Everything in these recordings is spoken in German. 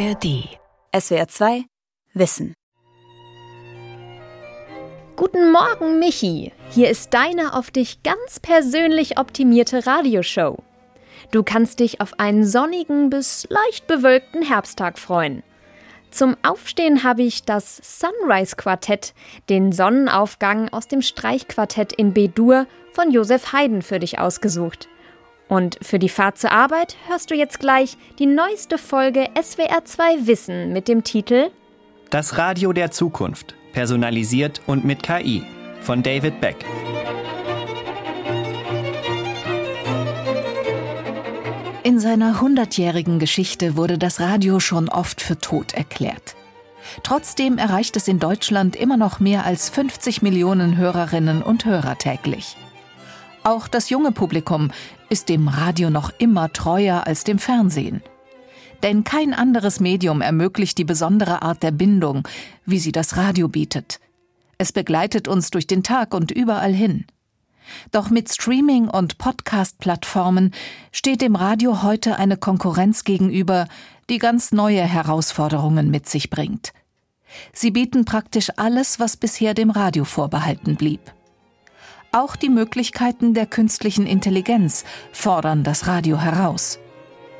ARD. SWR 2 Wissen. Guten Morgen, Michi. Hier ist deine auf dich ganz persönlich optimierte Radioshow. Du kannst dich auf einen sonnigen bis leicht bewölkten Herbsttag freuen. Zum Aufstehen habe ich das Sunrise Quartett, den Sonnenaufgang aus dem Streichquartett in B-Dur von Josef Haydn für dich ausgesucht. Und für die Fahrt zur Arbeit hörst du jetzt gleich die neueste Folge SWR 2 Wissen mit dem Titel Das Radio der Zukunft, personalisiert und mit KI von David Beck. In seiner hundertjährigen Geschichte wurde das Radio schon oft für tot erklärt. Trotzdem erreicht es in Deutschland immer noch mehr als 50 Millionen Hörerinnen und Hörer täglich. Auch das junge Publikum ist dem Radio noch immer treuer als dem Fernsehen. Denn kein anderes Medium ermöglicht die besondere Art der Bindung, wie sie das Radio bietet. Es begleitet uns durch den Tag und überall hin. Doch mit Streaming- und Podcast-Plattformen steht dem Radio heute eine Konkurrenz gegenüber, die ganz neue Herausforderungen mit sich bringt. Sie bieten praktisch alles, was bisher dem Radio vorbehalten blieb. Auch die Möglichkeiten der künstlichen Intelligenz fordern das Radio heraus.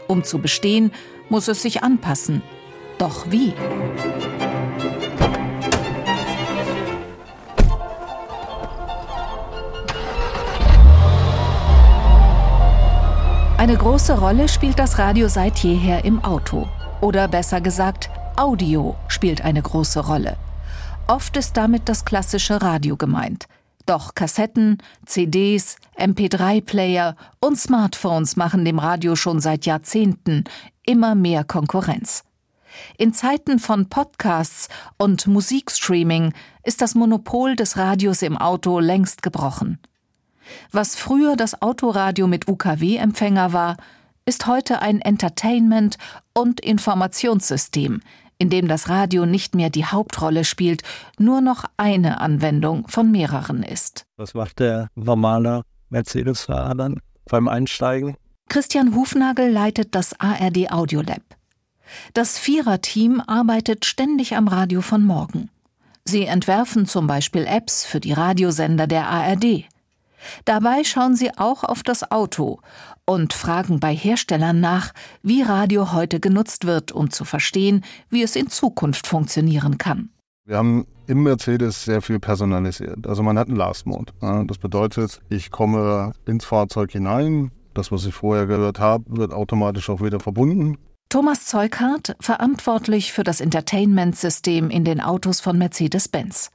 Um zu bestehen, muss es sich anpassen. Doch wie? Eine große Rolle spielt das Radio seit jeher im Auto. Oder besser gesagt, Audio spielt eine große Rolle. Oft ist damit das klassische Radio gemeint – doch Kassetten, CDs, MP3-Player und Smartphones machen dem Radio schon seit Jahrzehnten immer mehr Konkurrenz. In Zeiten von Podcasts und Musikstreaming ist das Monopol des Radios im Auto längst gebrochen. Was früher das Autoradio mit UKW-Empfänger war, ist heute ein Entertainment- und Informationssystem, in dem das Radio nicht mehr die Hauptrolle spielt, nur noch eine Anwendung von mehreren ist. Was macht der normale Mercedes-Fahrer dann beim Einsteigen? Christian Hufnagel leitet das ARD Audiolab. Das Viererteam arbeitet ständig am Radio von morgen. Sie entwerfen zum Beispiel Apps für die Radiosender der ARD. Dabei schauen sie auch auf das Auto und fragen bei Herstellern nach, wie Radio heute genutzt wird, um zu verstehen, wie es in Zukunft funktionieren kann. Wir haben im Mercedes sehr viel personalisiert. Also man hat einen Last Mode. Das bedeutet, ich komme ins Fahrzeug hinein, das, was ich vorher gehört habe, wird automatisch auch wieder verbunden. Thomas Zeughardt, verantwortlich für das Entertainment-System in den Autos von Mercedes-Benz.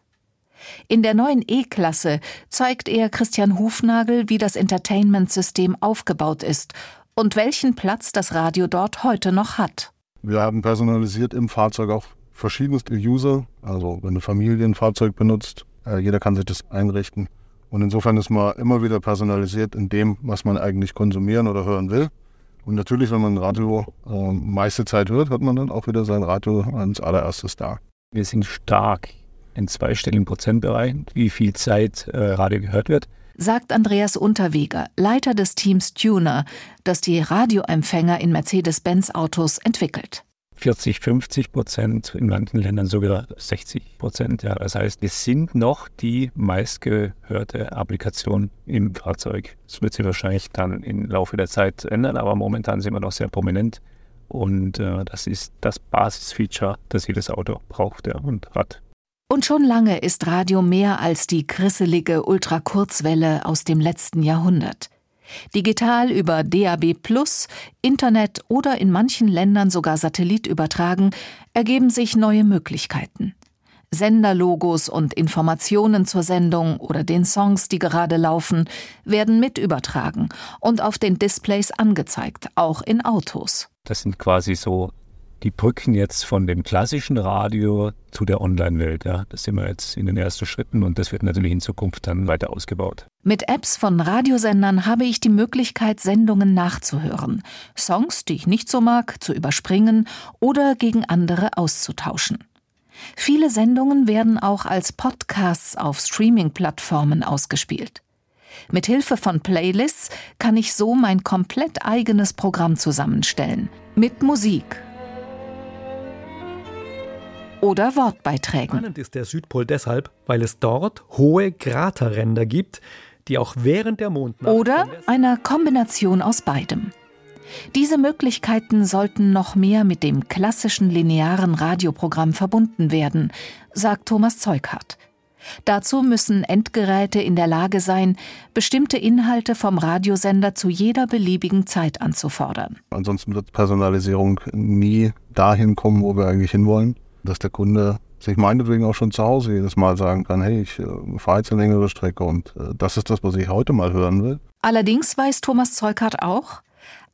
In der neuen E-Klasse zeigt er Christian Hufnagel, wie das Entertainment-System aufgebaut ist und welchen Platz das Radio dort heute noch hat. Wir haben personalisiert im Fahrzeug auch verschiedenste User. Also wenn eine Familie ein Fahrzeug benutzt, äh, jeder kann sich das einrichten. Und insofern ist man immer wieder personalisiert in dem, was man eigentlich konsumieren oder hören will. Und natürlich, wenn man ein Radio äh, meiste Zeit hört, hat man dann auch wieder sein Radio als allererstes da. Wir sind stark in zweistelligen Prozentbereich, wie viel Zeit äh, Radio gehört wird. Sagt Andreas Unterweger, Leiter des Teams Tuner, das die Radioempfänger in Mercedes-Benz-Autos entwickelt. 40, 50 Prozent, in manchen Ländern sogar 60 Prozent. Ja. Das heißt, wir sind noch die meistgehörte Applikation im Fahrzeug. Das wird sich wahrscheinlich dann im Laufe der Zeit ändern, aber momentan sind wir noch sehr prominent. Und äh, das ist das Basisfeature, das jedes Auto braucht ja, und hat. Und schon lange ist Radio mehr als die krisselige Ultrakurzwelle aus dem letzten Jahrhundert. Digital über DAB Plus, Internet oder in manchen Ländern sogar Satellit übertragen, ergeben sich neue Möglichkeiten. Senderlogos und Informationen zur Sendung oder den Songs, die gerade laufen, werden mit übertragen und auf den Displays angezeigt, auch in Autos. Das sind quasi so die Brücken jetzt von dem klassischen Radio zu der Online-Welt. Ja. Das sind wir jetzt in den ersten Schritten und das wird natürlich in Zukunft dann weiter ausgebaut. Mit Apps von Radiosendern habe ich die Möglichkeit, Sendungen nachzuhören, Songs, die ich nicht so mag, zu überspringen oder gegen andere auszutauschen. Viele Sendungen werden auch als Podcasts auf Streaming-Plattformen ausgespielt. Mit Hilfe von Playlists kann ich so mein komplett eigenes Programm zusammenstellen. Mit Musik oder Wortbeiträgen. Spannend ist der Südpol deshalb, weil es dort hohe Kraterränder gibt, die auch während der Mondnacht oder einer Kombination aus beidem. Diese Möglichkeiten sollten noch mehr mit dem klassischen linearen Radioprogramm verbunden werden, sagt Thomas Zeughardt. Dazu müssen Endgeräte in der Lage sein, bestimmte Inhalte vom Radiosender zu jeder beliebigen Zeit anzufordern. Ansonsten wird Personalisierung nie dahin kommen, wo wir eigentlich hinwollen, dass der Kunde sich meinetwegen auch schon zu Hause jedes Mal sagen kann, hey, ich äh, fahre jetzt eine längere Strecke und äh, das ist das, was ich heute mal hören will. Allerdings weiß Thomas Zeughardt auch,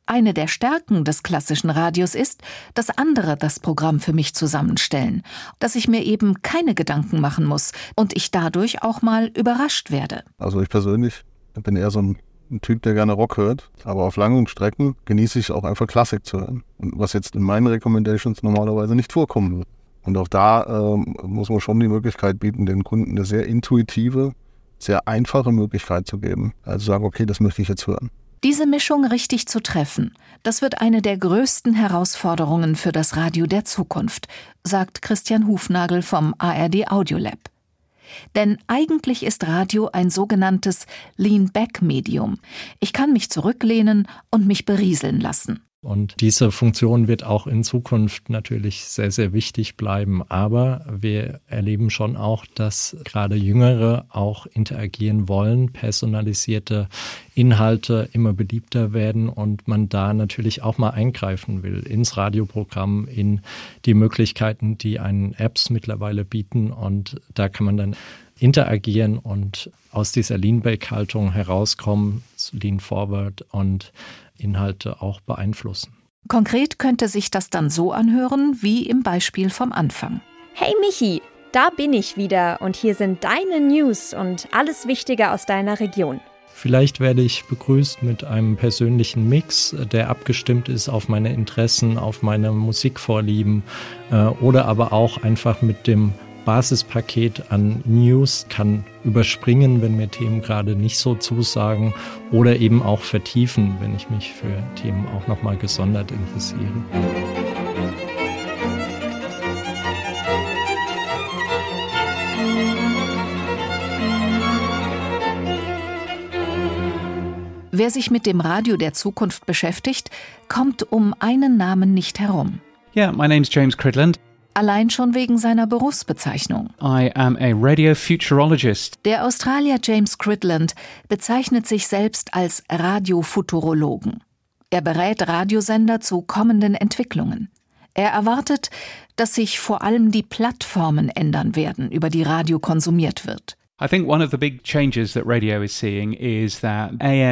eine der Stärken des klassischen Radios ist, dass andere das Programm für mich zusammenstellen, dass ich mir eben keine Gedanken machen muss und ich dadurch auch mal überrascht werde. Also ich persönlich bin eher so ein, ein Typ, der gerne Rock hört, aber auf langen Strecken genieße ich auch einfach Klassik zu hören, was jetzt in meinen Recommendations normalerweise nicht vorkommen wird. Und auch da ähm, muss man schon die Möglichkeit bieten, den Kunden eine sehr intuitive, sehr einfache Möglichkeit zu geben. Also sagen, okay, das möchte ich jetzt hören. Diese Mischung richtig zu treffen, das wird eine der größten Herausforderungen für das Radio der Zukunft, sagt Christian Hufnagel vom ARD Audiolab. Denn eigentlich ist Radio ein sogenanntes Lean-Back-Medium. Ich kann mich zurücklehnen und mich berieseln lassen. Und diese Funktion wird auch in Zukunft natürlich sehr, sehr wichtig bleiben. Aber wir erleben schon auch, dass gerade Jüngere auch interagieren wollen, personalisierte Inhalte immer beliebter werden und man da natürlich auch mal eingreifen will ins Radioprogramm, in die Möglichkeiten, die einen Apps mittlerweile bieten. Und da kann man dann interagieren und aus dieser Lean-Back-Haltung herauskommen, Lean Forward und Inhalte auch beeinflussen. Konkret könnte sich das dann so anhören wie im Beispiel vom Anfang. Hey Michi, da bin ich wieder und hier sind deine News und alles Wichtige aus deiner Region. Vielleicht werde ich begrüßt mit einem persönlichen Mix, der abgestimmt ist auf meine Interessen, auf meine Musikvorlieben äh, oder aber auch einfach mit dem Basispaket an News kann überspringen, wenn mir Themen gerade nicht so zusagen oder eben auch vertiefen, wenn ich mich für Themen auch nochmal gesondert interessiere. Wer sich mit dem Radio der Zukunft beschäftigt, kommt um einen Namen nicht herum. Yeah, my name's James Cridland. Allein schon wegen seiner Berufsbezeichnung. I am a radio futurologist. Der Australier James Cridland bezeichnet sich selbst als Radiofuturologen. Er berät Radiosender zu kommenden Entwicklungen. Er erwartet, dass sich vor allem die Plattformen ändern werden, über die Radio konsumiert wird.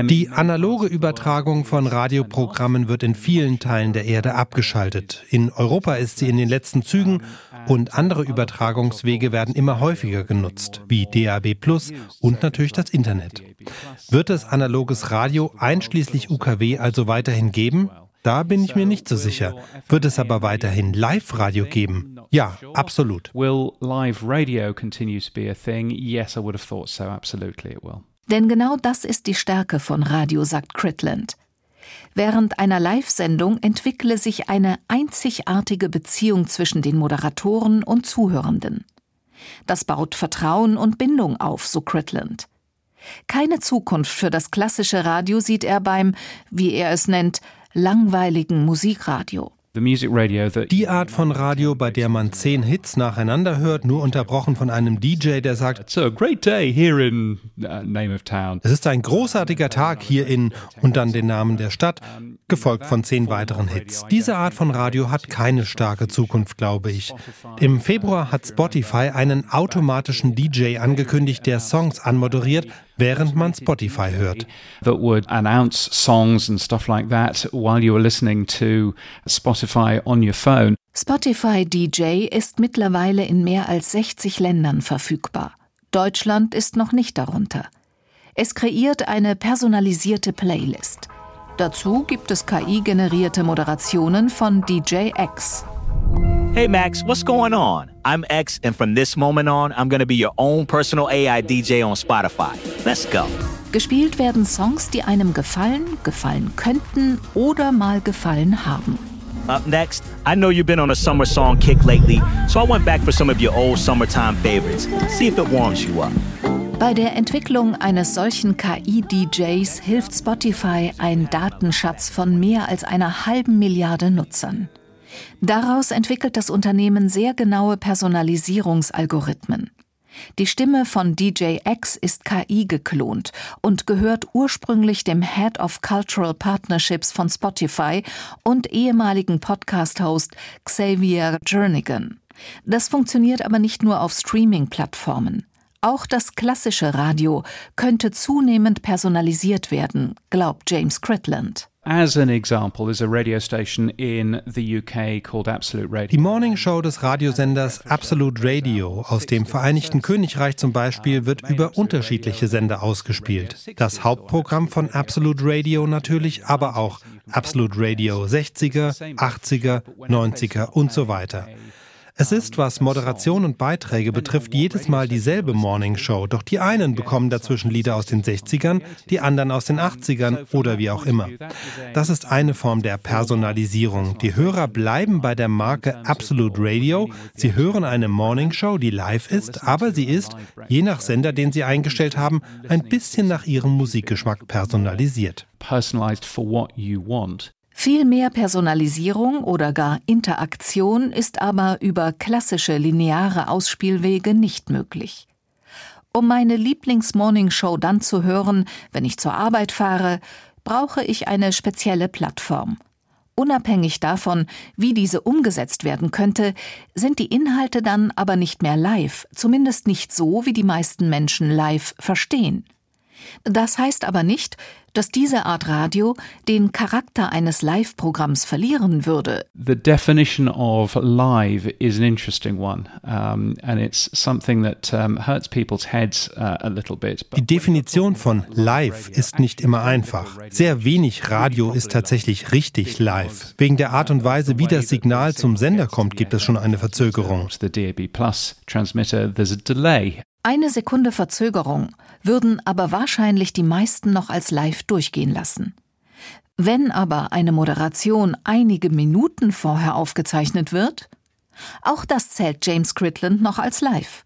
Die analoge Übertragung von Radioprogrammen wird in vielen Teilen der Erde abgeschaltet. In Europa ist sie in den letzten Zügen und andere Übertragungswege werden immer häufiger genutzt, wie DAB Plus und natürlich das Internet. Wird es analoges Radio einschließlich UKW also weiterhin geben? Da bin ich mir nicht so sicher. Wird es aber weiterhin Live-Radio geben? Ja, absolut. Will live radio continue to be a thing? Yes, I would have thought so. Absolutely it will. Denn genau das ist die Stärke von Radio, sagt Critland. Während einer Live-Sendung entwickle sich eine einzigartige Beziehung zwischen den Moderatoren und Zuhörenden. Das baut Vertrauen und Bindung auf, so Critland. Keine Zukunft für das klassische Radio sieht er beim, wie er es nennt, langweiligen Musikradio. Die Art von Radio, bei der man zehn Hits nacheinander hört, nur unterbrochen von einem DJ, der sagt, uh, es ist ein großartiger Tag hier in und dann den Namen der Stadt, gefolgt von zehn weiteren Hits. Diese Art von Radio hat keine starke Zukunft, glaube ich. Im Februar hat Spotify einen automatischen DJ angekündigt, der Songs anmoderiert, während man Spotify hört. That would announce songs and stuff like that while you were listening to Spotify on your phone. Spotify DJ ist mittlerweile in mehr als 60 Ländern verfügbar. Deutschland ist noch nicht darunter. Es kreiert eine personalisierte Playlist. Dazu gibt es KI-generierte Moderationen von DJ X. Hey Max, what's going on? I'm X, and from this moment on, I'm gonna be your own personal AI DJ on Spotify. Let's go. Gespielt werden Songs, die einem gefallen, gefallen könnten oder mal gefallen haben. Up next, I know you've been on a summer song kick lately, so I went back for some of your old summertime favorites. See if it warms you up. Bei der Entwicklung eines solchen KI-DJs hilft Spotify ein Datenschatz von mehr als einer halben Milliarde Nutzern. Daraus entwickelt das Unternehmen sehr genaue Personalisierungsalgorithmen. Die Stimme von DJ X ist KI geklont und gehört ursprünglich dem Head of Cultural Partnerships von Spotify und ehemaligen Podcast-Host Xavier Jernigan. Das funktioniert aber nicht nur auf Streaming-Plattformen. Auch das klassische Radio könnte zunehmend personalisiert werden, glaubt James Critland. As an example, is a radio station in the UK called Absolute Radio. Die Morning Show des Radiosenders Absolute Radio aus dem Vereinigten Königreich zum Beispiel wird über unterschiedliche Sender ausgespielt. Das Hauptprogramm von Absolute Radio natürlich, aber auch Absolute Radio 60er, 80er, 90er und so weiter. Es ist, was Moderation und Beiträge betrifft, jedes Mal dieselbe Morning Show, doch die einen bekommen dazwischen Lieder aus den 60ern, die anderen aus den 80ern oder wie auch immer. Das ist eine Form der Personalisierung. Die Hörer bleiben bei der Marke Absolute Radio. Sie hören eine Morning Show, die live ist, aber sie ist, je nach Sender, den sie eingestellt haben, ein bisschen nach ihrem Musikgeschmack personalisiert. Personalized for what you want. Viel mehr Personalisierung oder gar Interaktion ist aber über klassische lineare Ausspielwege nicht möglich. Um meine Lieblings-Morning-Show dann zu hören, wenn ich zur Arbeit fahre, brauche ich eine spezielle Plattform. Unabhängig davon, wie diese umgesetzt werden könnte, sind die Inhalte dann aber nicht mehr live, zumindest nicht so, wie die meisten Menschen live verstehen. Das heißt aber nicht, dass diese Art Radio den Charakter eines Live-Programms verlieren würde. The definition of live is an interesting one, um, and it's something that um, hurts people's heads uh, a little bit. Die Definition von live ist nicht immer einfach. Sehr wenig Radio ist tatsächlich richtig live. Wegen der Art und Weise, wie das Signal zum Sender kommt, gibt es schon eine Verzögerung. The DAB Plus transmitter, there's a delay. Eine Sekunde Verzögerung würden aber wahrscheinlich die meisten noch als live durchgehen lassen. Wenn aber eine Moderation einige Minuten vorher aufgezeichnet wird, auch das zählt James Critland noch als live.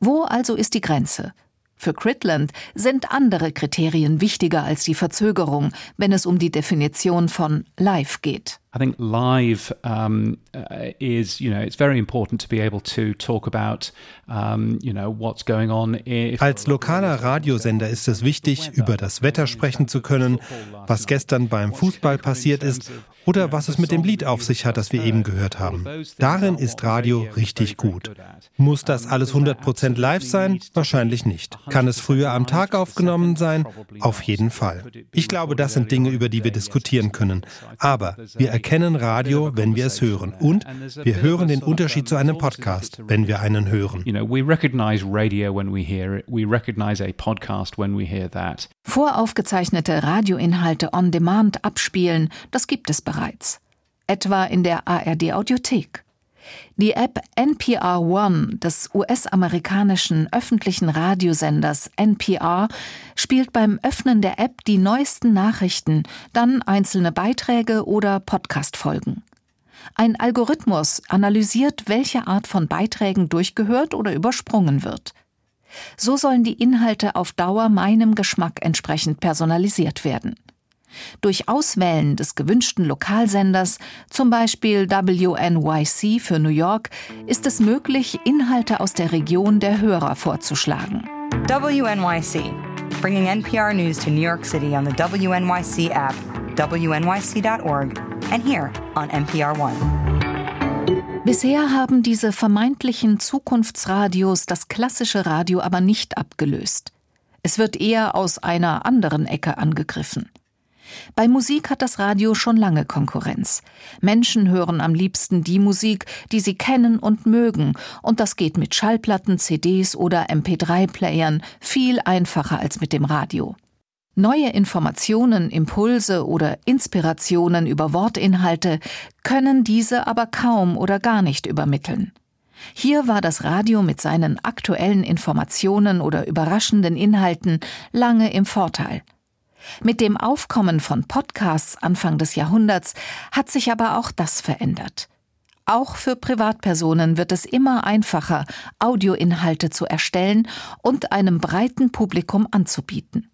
Wo also ist die Grenze? Für Critland sind andere Kriterien wichtiger als die Verzögerung, wenn es um die Definition von live geht. I think live um, uh, is, you know, it's very important to be able to talk about, um, you know, what's going on. Als lokaler Radiosender ist es wichtig, über das Wetter sprechen zu können, was gestern beim Fußball passiert ist oder was es mit dem Lied auf sich hat, das wir eben gehört haben. Darin ist Radio richtig gut. Muss das alles 100% live sein? Wahrscheinlich nicht. Kann es früher am Tag aufgenommen sein? Auf jeden Fall. Ich glaube, das sind Dinge, über die wir diskutieren können. Aber wir erkennen Radio, wenn wir es hören. Und wir hören den Unterschied zu einem Podcast, wenn wir einen hören. Voraufgezeichnete Radioinhalte on Demand abspielen, das gibt es bereits. Etwa in der ARD Audiothek. Die App NPR One des US-amerikanischen öffentlichen Radiosenders NPR spielt beim Öffnen der App die neuesten Nachrichten, dann einzelne Beiträge oder Podcast-Folgen. Ein Algorithmus analysiert, welche Art von Beiträgen durchgehört oder übersprungen wird. So sollen die Inhalte auf Dauer meinem Geschmack entsprechend personalisiert werden. Durch Auswählen des gewünschten Lokalsenders, zum Beispiel WNYC für New York, ist es möglich, Inhalte aus der Region der Hörer vorzuschlagen. WNYC, bringing NPR News to New York City on the WNYC app, wnyc.org and here on NPR One. Bisher haben diese vermeintlichen Zukunftsradios das klassische Radio aber nicht abgelöst. Es wird eher aus einer anderen Ecke angegriffen. Bei Musik hat das Radio schon lange Konkurrenz. Menschen hören am liebsten die Musik, die sie kennen und mögen, und das geht mit Schallplatten, CDs oder MP3-Playern viel einfacher als mit dem Radio. Neue Informationen, Impulse oder Inspirationen über Wortinhalte können diese aber kaum oder gar nicht übermitteln. Hier war das Radio mit seinen aktuellen Informationen oder überraschenden Inhalten lange im Vorteil. Mit dem Aufkommen von Podcasts Anfang des Jahrhunderts hat sich aber auch das verändert. Auch für Privatpersonen wird es immer einfacher, Audioinhalte zu erstellen und einem breiten Publikum anzubieten.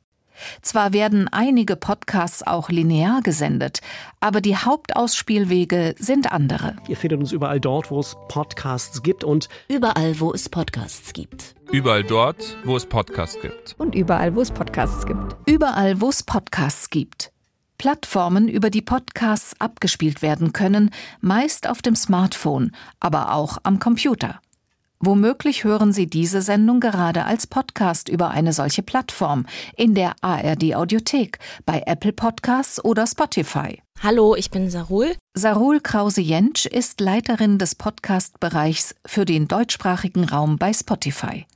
Zwar werden einige Podcasts auch linear gesendet, aber die Hauptausspielwege sind andere. Ihr findet uns überall dort, wo es Podcasts gibt und überall, wo es Podcasts gibt. Überall dort, wo es Podcasts gibt. Und überall, wo es Podcasts gibt. Überall, wo es Podcasts gibt. Plattformen, über die Podcasts abgespielt werden können, meist auf dem Smartphone, aber auch am Computer. Womöglich hören Sie diese Sendung gerade als Podcast über eine solche Plattform in der ARD Audiothek, bei Apple Podcasts oder Spotify. Hallo, ich bin Sarul. Sarul Krause-Jentsch ist Leiterin des Podcast-Bereichs für den deutschsprachigen Raum bei Spotify.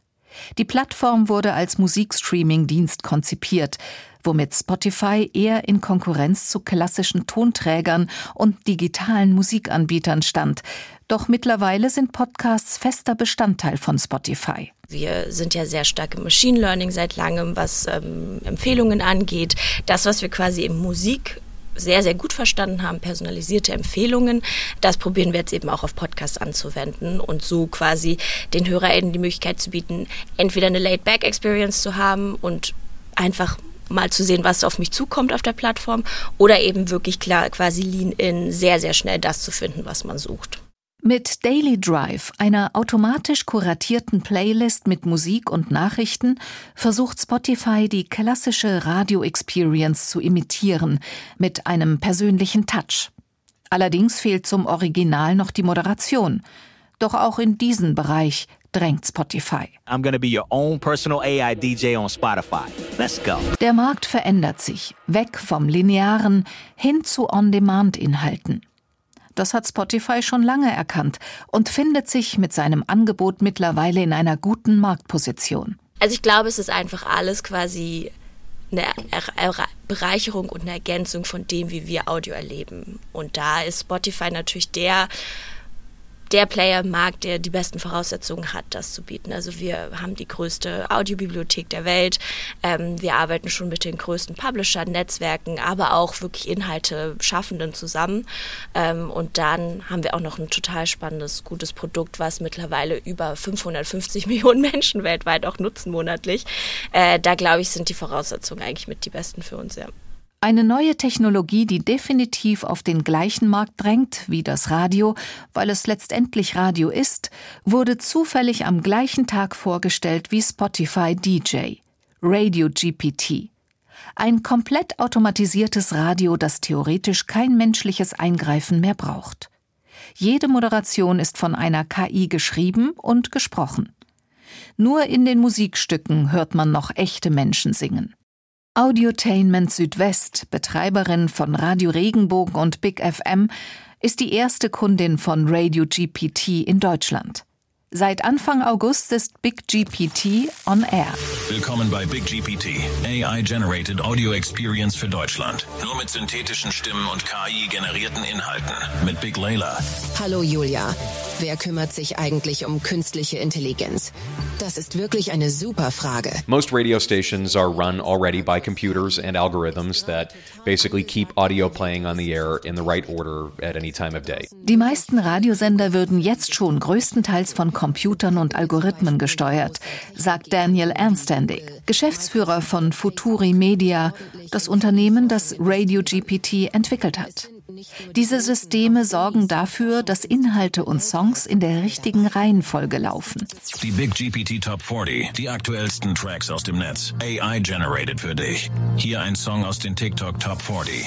Die Plattform wurde als Musikstreaming-Dienst konzipiert, womit Spotify eher in Konkurrenz zu klassischen Tonträgern und digitalen Musikanbietern stand. Doch mittlerweile sind Podcasts fester Bestandteil von Spotify. Wir sind ja sehr stark im Machine Learning seit langem, was ähm, Empfehlungen angeht. Das, was wir quasi im Musik sehr, sehr gut verstanden haben, personalisierte Empfehlungen. Das probieren wir jetzt eben auch auf Podcasts anzuwenden und so quasi den HörerInnen die Möglichkeit zu bieten, entweder eine Laid-Back-Experience zu haben und einfach mal zu sehen, was auf mich zukommt auf der Plattform oder eben wirklich klar quasi Lean-In sehr, sehr schnell das zu finden, was man sucht. Mit Daily Drive, einer automatisch kuratierten Playlist mit Musik und Nachrichten, versucht Spotify die klassische Radio-Experience zu imitieren, mit einem persönlichen Touch. Allerdings fehlt zum Original noch die Moderation. Doch auch in diesen Bereich drängt Spotify. I'm gonna be your own personal AI DJ on Spotify. Let's go. Der Markt verändert sich, weg vom linearen hin zu On-Demand-Inhalten. Das hat Spotify schon lange erkannt und findet sich mit seinem Angebot mittlerweile in einer guten Marktposition. Also ich glaube, es ist einfach alles quasi eine Bereicherung und eine Ergänzung von dem, wie wir Audio erleben. Und da ist Spotify natürlich der der Player im Markt, der die besten Voraussetzungen hat, das zu bieten. Also wir haben die größte Audiobibliothek der Welt. Ähm, wir arbeiten schon mit den größten Publishern, Netzwerken, aber auch wirklich Inhalte Schaffenden zusammen. Ähm, und dann haben wir auch noch ein total spannendes, gutes Produkt, was mittlerweile über 550 Millionen Menschen weltweit auch nutzen monatlich. Äh, da glaube ich, sind die Voraussetzungen eigentlich mit die besten für uns, ja. Eine neue Technologie, die definitiv auf den gleichen Markt drängt wie das Radio, weil es letztendlich Radio ist, wurde zufällig am gleichen Tag vorgestellt wie Spotify DJ, Radio GPT. Ein komplett automatisiertes Radio, das theoretisch kein menschliches Eingreifen mehr braucht. Jede Moderation ist von einer KI geschrieben und gesprochen. Nur in den Musikstücken hört man noch echte Menschen singen. Audiotainment Südwest, Betreiberin von Radio Regenbogen und Big FM, ist die erste Kundin von Radio GPT in Deutschland. Seit Anfang August ist Big GPT on Air. Willkommen bei Big GPT, AI-generated Audio Experience für Deutschland. Nur mit synthetischen Stimmen und KI-generierten Inhalten. Mit Big Layla. Hallo Julia. Wer kümmert sich eigentlich um künstliche Intelligenz? Das ist wirklich eine super Frage. Most radio stations are run already by computers and algorithms that basically keep audio playing on the air in the right order at any time of day. Die meisten Radiosender würden jetzt schon größtenteils von Computern und Algorithmen gesteuert, sagt Daniel Ernstandig, Geschäftsführer von Futuri Media, das Unternehmen, das Radio GPT entwickelt hat. Diese Systeme sorgen dafür, dass Inhalte und Songs in der richtigen Reihenfolge laufen. Die Big GPT Top 40, die aktuellsten Tracks aus dem Netz, AI generated für dich. Hier ein Song aus den TikTok Top 40.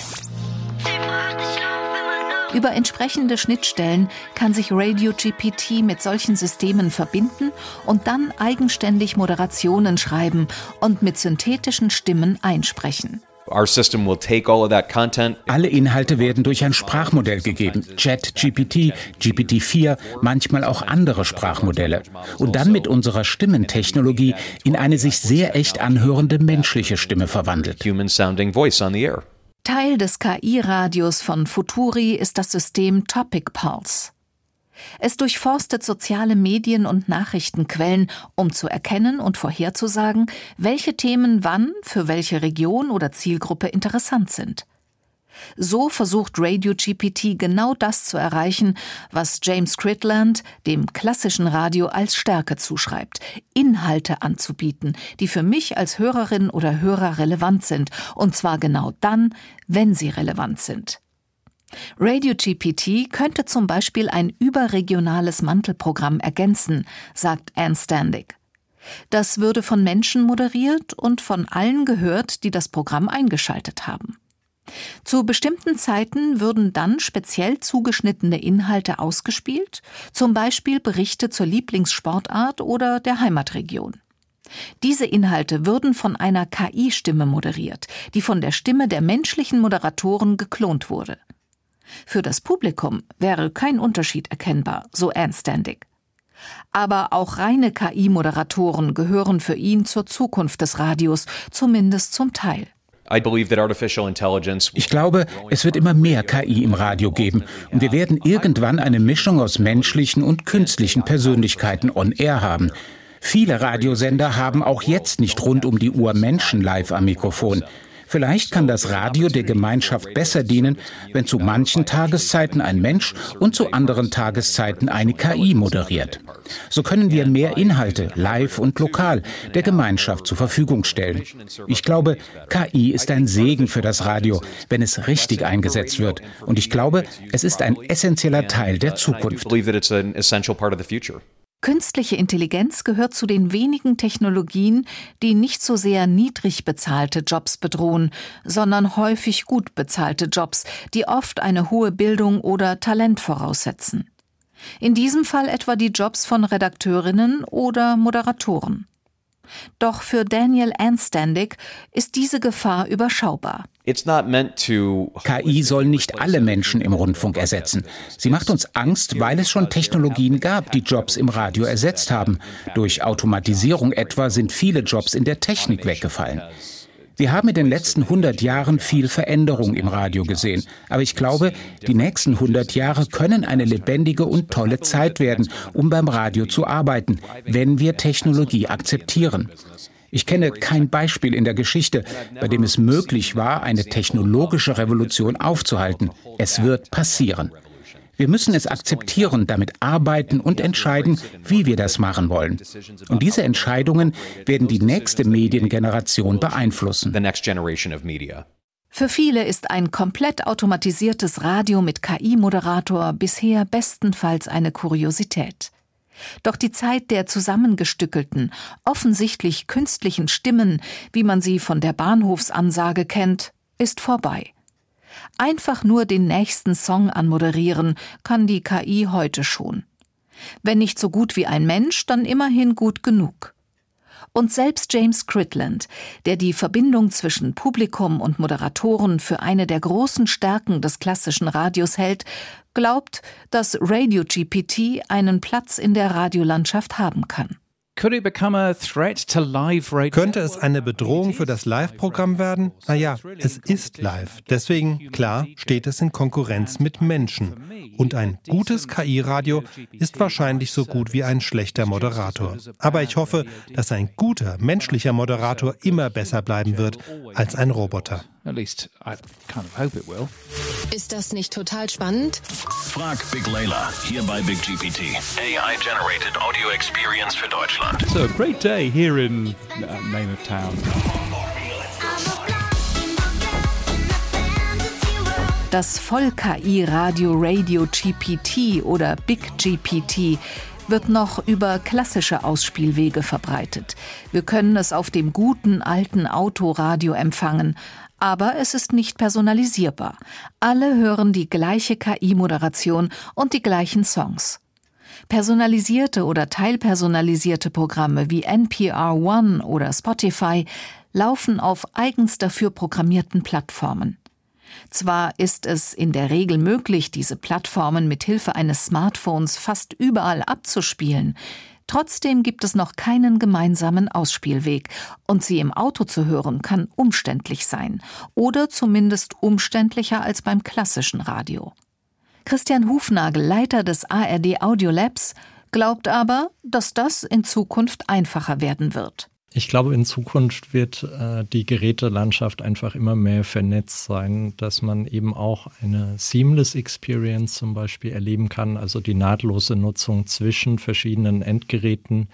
Über entsprechende Schnittstellen kann sich Radio GPT mit solchen Systemen verbinden und dann eigenständig Moderationen schreiben und mit synthetischen Stimmen einsprechen. Alle Inhalte werden durch ein Sprachmodell gegeben. Chat, GPT, GPT-4, manchmal auch andere Sprachmodelle. Und dann mit unserer Stimmentechnologie in eine sich sehr echt anhörende menschliche Stimme verwandelt. Teil des KI-Radios von Futuri ist das System Topic Pulse. Es durchforstet soziale Medien und Nachrichtenquellen, um zu erkennen und vorherzusagen, welche Themen wann für welche Region oder Zielgruppe interessant sind. So versucht Radio GPT genau das zu erreichen, was James Critland dem klassischen Radio als Stärke zuschreibt, Inhalte anzubieten, die für mich als Hörerin oder Hörer relevant sind, und zwar genau dann, wenn sie relevant sind. Radio GPT könnte zum Beispiel ein überregionales Mantelprogramm ergänzen, sagt Anne Standig. Das würde von Menschen moderiert und von allen gehört, die das Programm eingeschaltet haben. Zu bestimmten Zeiten würden dann speziell zugeschnittene Inhalte ausgespielt, zum Beispiel Berichte zur Lieblingssportart oder der Heimatregion. Diese Inhalte würden von einer KI-Stimme moderiert, die von der Stimme der menschlichen Moderatoren geklont wurde. Für das Publikum wäre kein Unterschied erkennbar, so Anstandig. Aber auch reine KI-Moderatoren gehören für ihn zur Zukunft des Radios, zumindest zum Teil. Ich glaube, es wird immer mehr KI im Radio geben und wir werden irgendwann eine Mischung aus menschlichen und künstlichen Persönlichkeiten on air haben. Viele Radiosender haben auch jetzt nicht rund um die Uhr Menschen live am Mikrofon. Vielleicht kann das Radio der Gemeinschaft besser dienen, wenn zu manchen Tageszeiten ein Mensch und zu anderen Tageszeiten eine KI moderiert. So können wir mehr Inhalte, live und lokal, der Gemeinschaft zur Verfügung stellen. Ich glaube, KI ist ein Segen für das Radio, wenn es richtig eingesetzt wird. Und ich glaube, es ist ein essentieller Teil der Zukunft. Künstliche Intelligenz gehört zu den wenigen Technologien, die nicht so sehr niedrig bezahlte Jobs bedrohen, sondern häufig gut bezahlte Jobs, die oft eine hohe Bildung oder Talent voraussetzen. In diesem Fall etwa die Jobs von Redakteurinnen oder Moderatoren. Doch für Daniel Anstandig ist diese Gefahr überschaubar. KI soll nicht alle Menschen im Rundfunk ersetzen. Sie macht uns Angst, weil es schon Technologien gab, die Jobs im Radio ersetzt haben. Durch Automatisierung etwa sind viele Jobs in der Technik weggefallen. Wir haben in den letzten 100 Jahren viel Veränderung im Radio gesehen. Aber ich glaube, die nächsten 100 Jahre können eine lebendige und tolle Zeit werden, um beim Radio zu arbeiten, wenn wir Technologie akzeptieren. Ich kenne kein Beispiel in der Geschichte, bei dem es möglich war, eine technologische Revolution aufzuhalten. Es wird passieren. Wir müssen es akzeptieren, damit arbeiten und entscheiden, wie wir das machen wollen. Und diese Entscheidungen werden die nächste Mediengeneration beeinflussen. Für viele ist ein komplett automatisiertes Radio mit KI-Moderator bisher bestenfalls eine Kuriosität. Doch die Zeit der zusammengestückelten, offensichtlich künstlichen Stimmen, wie man sie von der Bahnhofsansage kennt, ist vorbei. Einfach nur den nächsten Song anmoderieren kann die KI heute schon. Wenn nicht so gut wie ein Mensch, dann immerhin gut genug. Und selbst James Critland, der die Verbindung zwischen Publikum und Moderatoren für eine der großen Stärken des klassischen Radios hält, glaubt, dass Radio GPT einen Platz in der Radiolandschaft haben kann. Könnte es eine Bedrohung für das Live-Programm werden? Naja, es ist live. Deswegen, klar, steht es in Konkurrenz mit Menschen. Und ein gutes KI-Radio ist wahrscheinlich so gut wie ein schlechter Moderator. Aber ich hoffe, dass ein guter menschlicher Moderator immer besser bleiben wird als ein Roboter. At least I kind of hope it will. Ist das nicht total spannend? Frag Big Layla hier bei Big GPT. AI generated audio experience für Deutschland. So a great day here in uh, name of town. Das Voll-KI-Radio Radio GPT oder Big GPT wird noch über klassische Ausspielwege verbreitet. Wir können es auf dem guten alten Autoradio empfangen, aber es ist nicht personalisierbar. Alle hören die gleiche KI-Moderation und die gleichen Songs. Personalisierte oder teilpersonalisierte Programme wie NPR One oder Spotify laufen auf eigens dafür programmierten Plattformen. Zwar ist es in der Regel möglich, diese Plattformen mit Hilfe eines Smartphones fast überall abzuspielen, Trotzdem gibt es noch keinen gemeinsamen Ausspielweg und sie im Auto zu hören kann umständlich sein oder zumindest umständlicher als beim klassischen Radio. Christian Hufnagel, Leiter des ARD Audio Labs, glaubt aber, dass das in Zukunft einfacher werden wird. Ich glaube, in Zukunft wird äh, die Gerätelandschaft einfach immer mehr vernetzt sein, dass man eben auch eine Seamless Experience zum Beispiel erleben kann, also die nahtlose Nutzung zwischen verschiedenen Endgeräten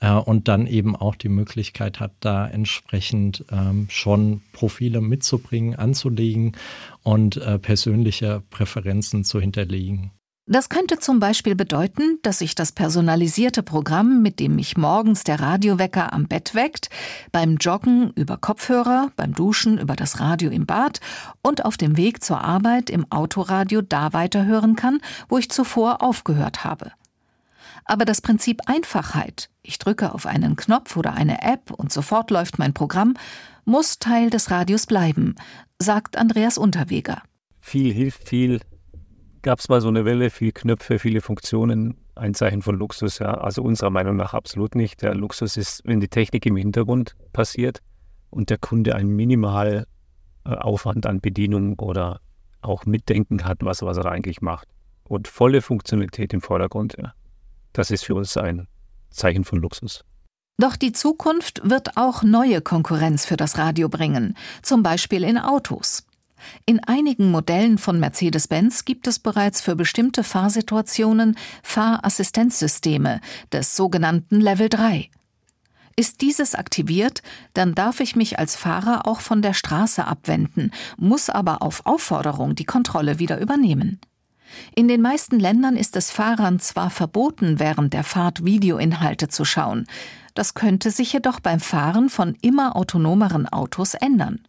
äh, und dann eben auch die Möglichkeit hat, da entsprechend ähm, schon Profile mitzubringen, anzulegen und äh, persönliche Präferenzen zu hinterlegen. Das könnte zum Beispiel bedeuten, dass sich das personalisierte Programm, mit dem mich morgens der Radiowecker am Bett weckt, beim Joggen über Kopfhörer, beim Duschen über das Radio im Bad und auf dem Weg zur Arbeit im Autoradio da weiterhören kann, wo ich zuvor aufgehört habe. Aber das Prinzip Einfachheit, ich drücke auf einen Knopf oder eine App und sofort läuft mein Programm, muss Teil des Radios bleiben, sagt Andreas Unterweger. Viel hilft viel, gab es mal so eine Welle, viele Knöpfe, viele Funktionen, ein Zeichen von Luxus, ja. Also unserer Meinung nach absolut nicht. Der Luxus ist, wenn die Technik im Hintergrund passiert und der Kunde einen Minimalaufwand an Bedienung oder auch Mitdenken hat, was, was er eigentlich macht. Und volle Funktionalität im Vordergrund, ja. Das ist für uns ein Zeichen von Luxus. Doch die Zukunft wird auch neue Konkurrenz für das Radio bringen, zum Beispiel in Autos. In einigen Modellen von Mercedes-Benz gibt es bereits für bestimmte Fahrsituationen Fahrassistenzsysteme des sogenannten Level 3. Ist dieses aktiviert, dann darf ich mich als Fahrer auch von der Straße abwenden, muss aber auf Aufforderung die Kontrolle wieder übernehmen. In den meisten Ländern ist es Fahrern zwar verboten, während der Fahrt Videoinhalte zu schauen, das könnte sich jedoch beim Fahren von immer autonomeren Autos ändern.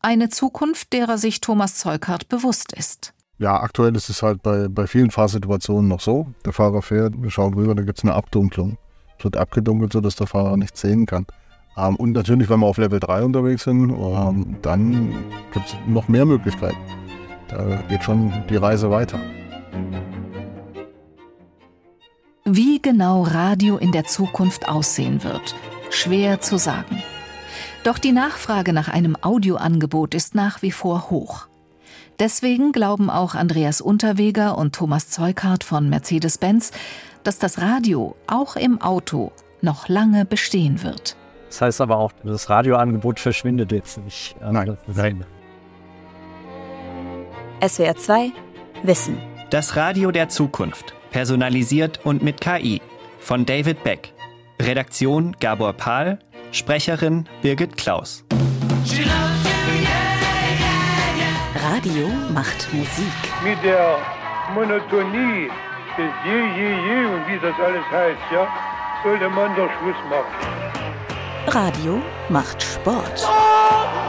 Eine Zukunft, derer sich Thomas Zeughardt bewusst ist. Ja, aktuell ist es halt bei, bei vielen Fahrsituationen noch so. Der Fahrer fährt, wir schauen rüber, da gibt es eine Abdunklung. Es wird abgedunkelt, sodass der Fahrer nichts sehen kann. Ähm, und natürlich, wenn wir auf Level 3 unterwegs sind, ähm, dann gibt es noch mehr Möglichkeiten. Da geht schon die Reise weiter. Wie genau Radio in der Zukunft aussehen wird, schwer zu sagen. Doch die Nachfrage nach einem Audioangebot ist nach wie vor hoch. Deswegen glauben auch Andreas Unterweger und Thomas Zeughardt von Mercedes-Benz, dass das Radio auch im Auto noch lange bestehen wird. Das heißt aber auch, das Radioangebot verschwindet jetzt nicht. Nein. Nein. SWR 2 Wissen. Das Radio der Zukunft. Personalisiert und mit KI. Von David Beck. Redaktion Gabor Pahl. Sprecherin Birgit Klaus. Radio macht Musik. Mit der Monotonie des Je, Je, Je und wie das alles heißt, ja, sollte man doch Schluss machen. Radio macht Sport.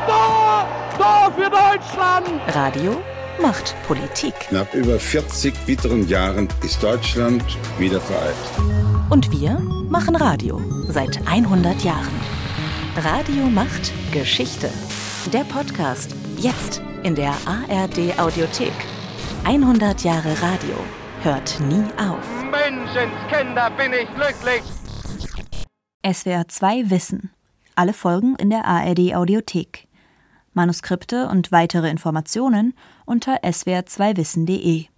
Da, da für Deutschland! Radio macht Politik. Nach über 40 bitteren Jahren ist Deutschland wieder vereint. Und wir machen Radio seit 100 Jahren. Radio macht Geschichte. Der Podcast jetzt in der ARD Audiothek. 100 Jahre Radio hört nie auf. Menschenskinder, bin ich glücklich! SWR 2 Wissen. Alle Folgen in der ARD Audiothek. Manuskripte und weitere Informationen unter swr2wissen.de.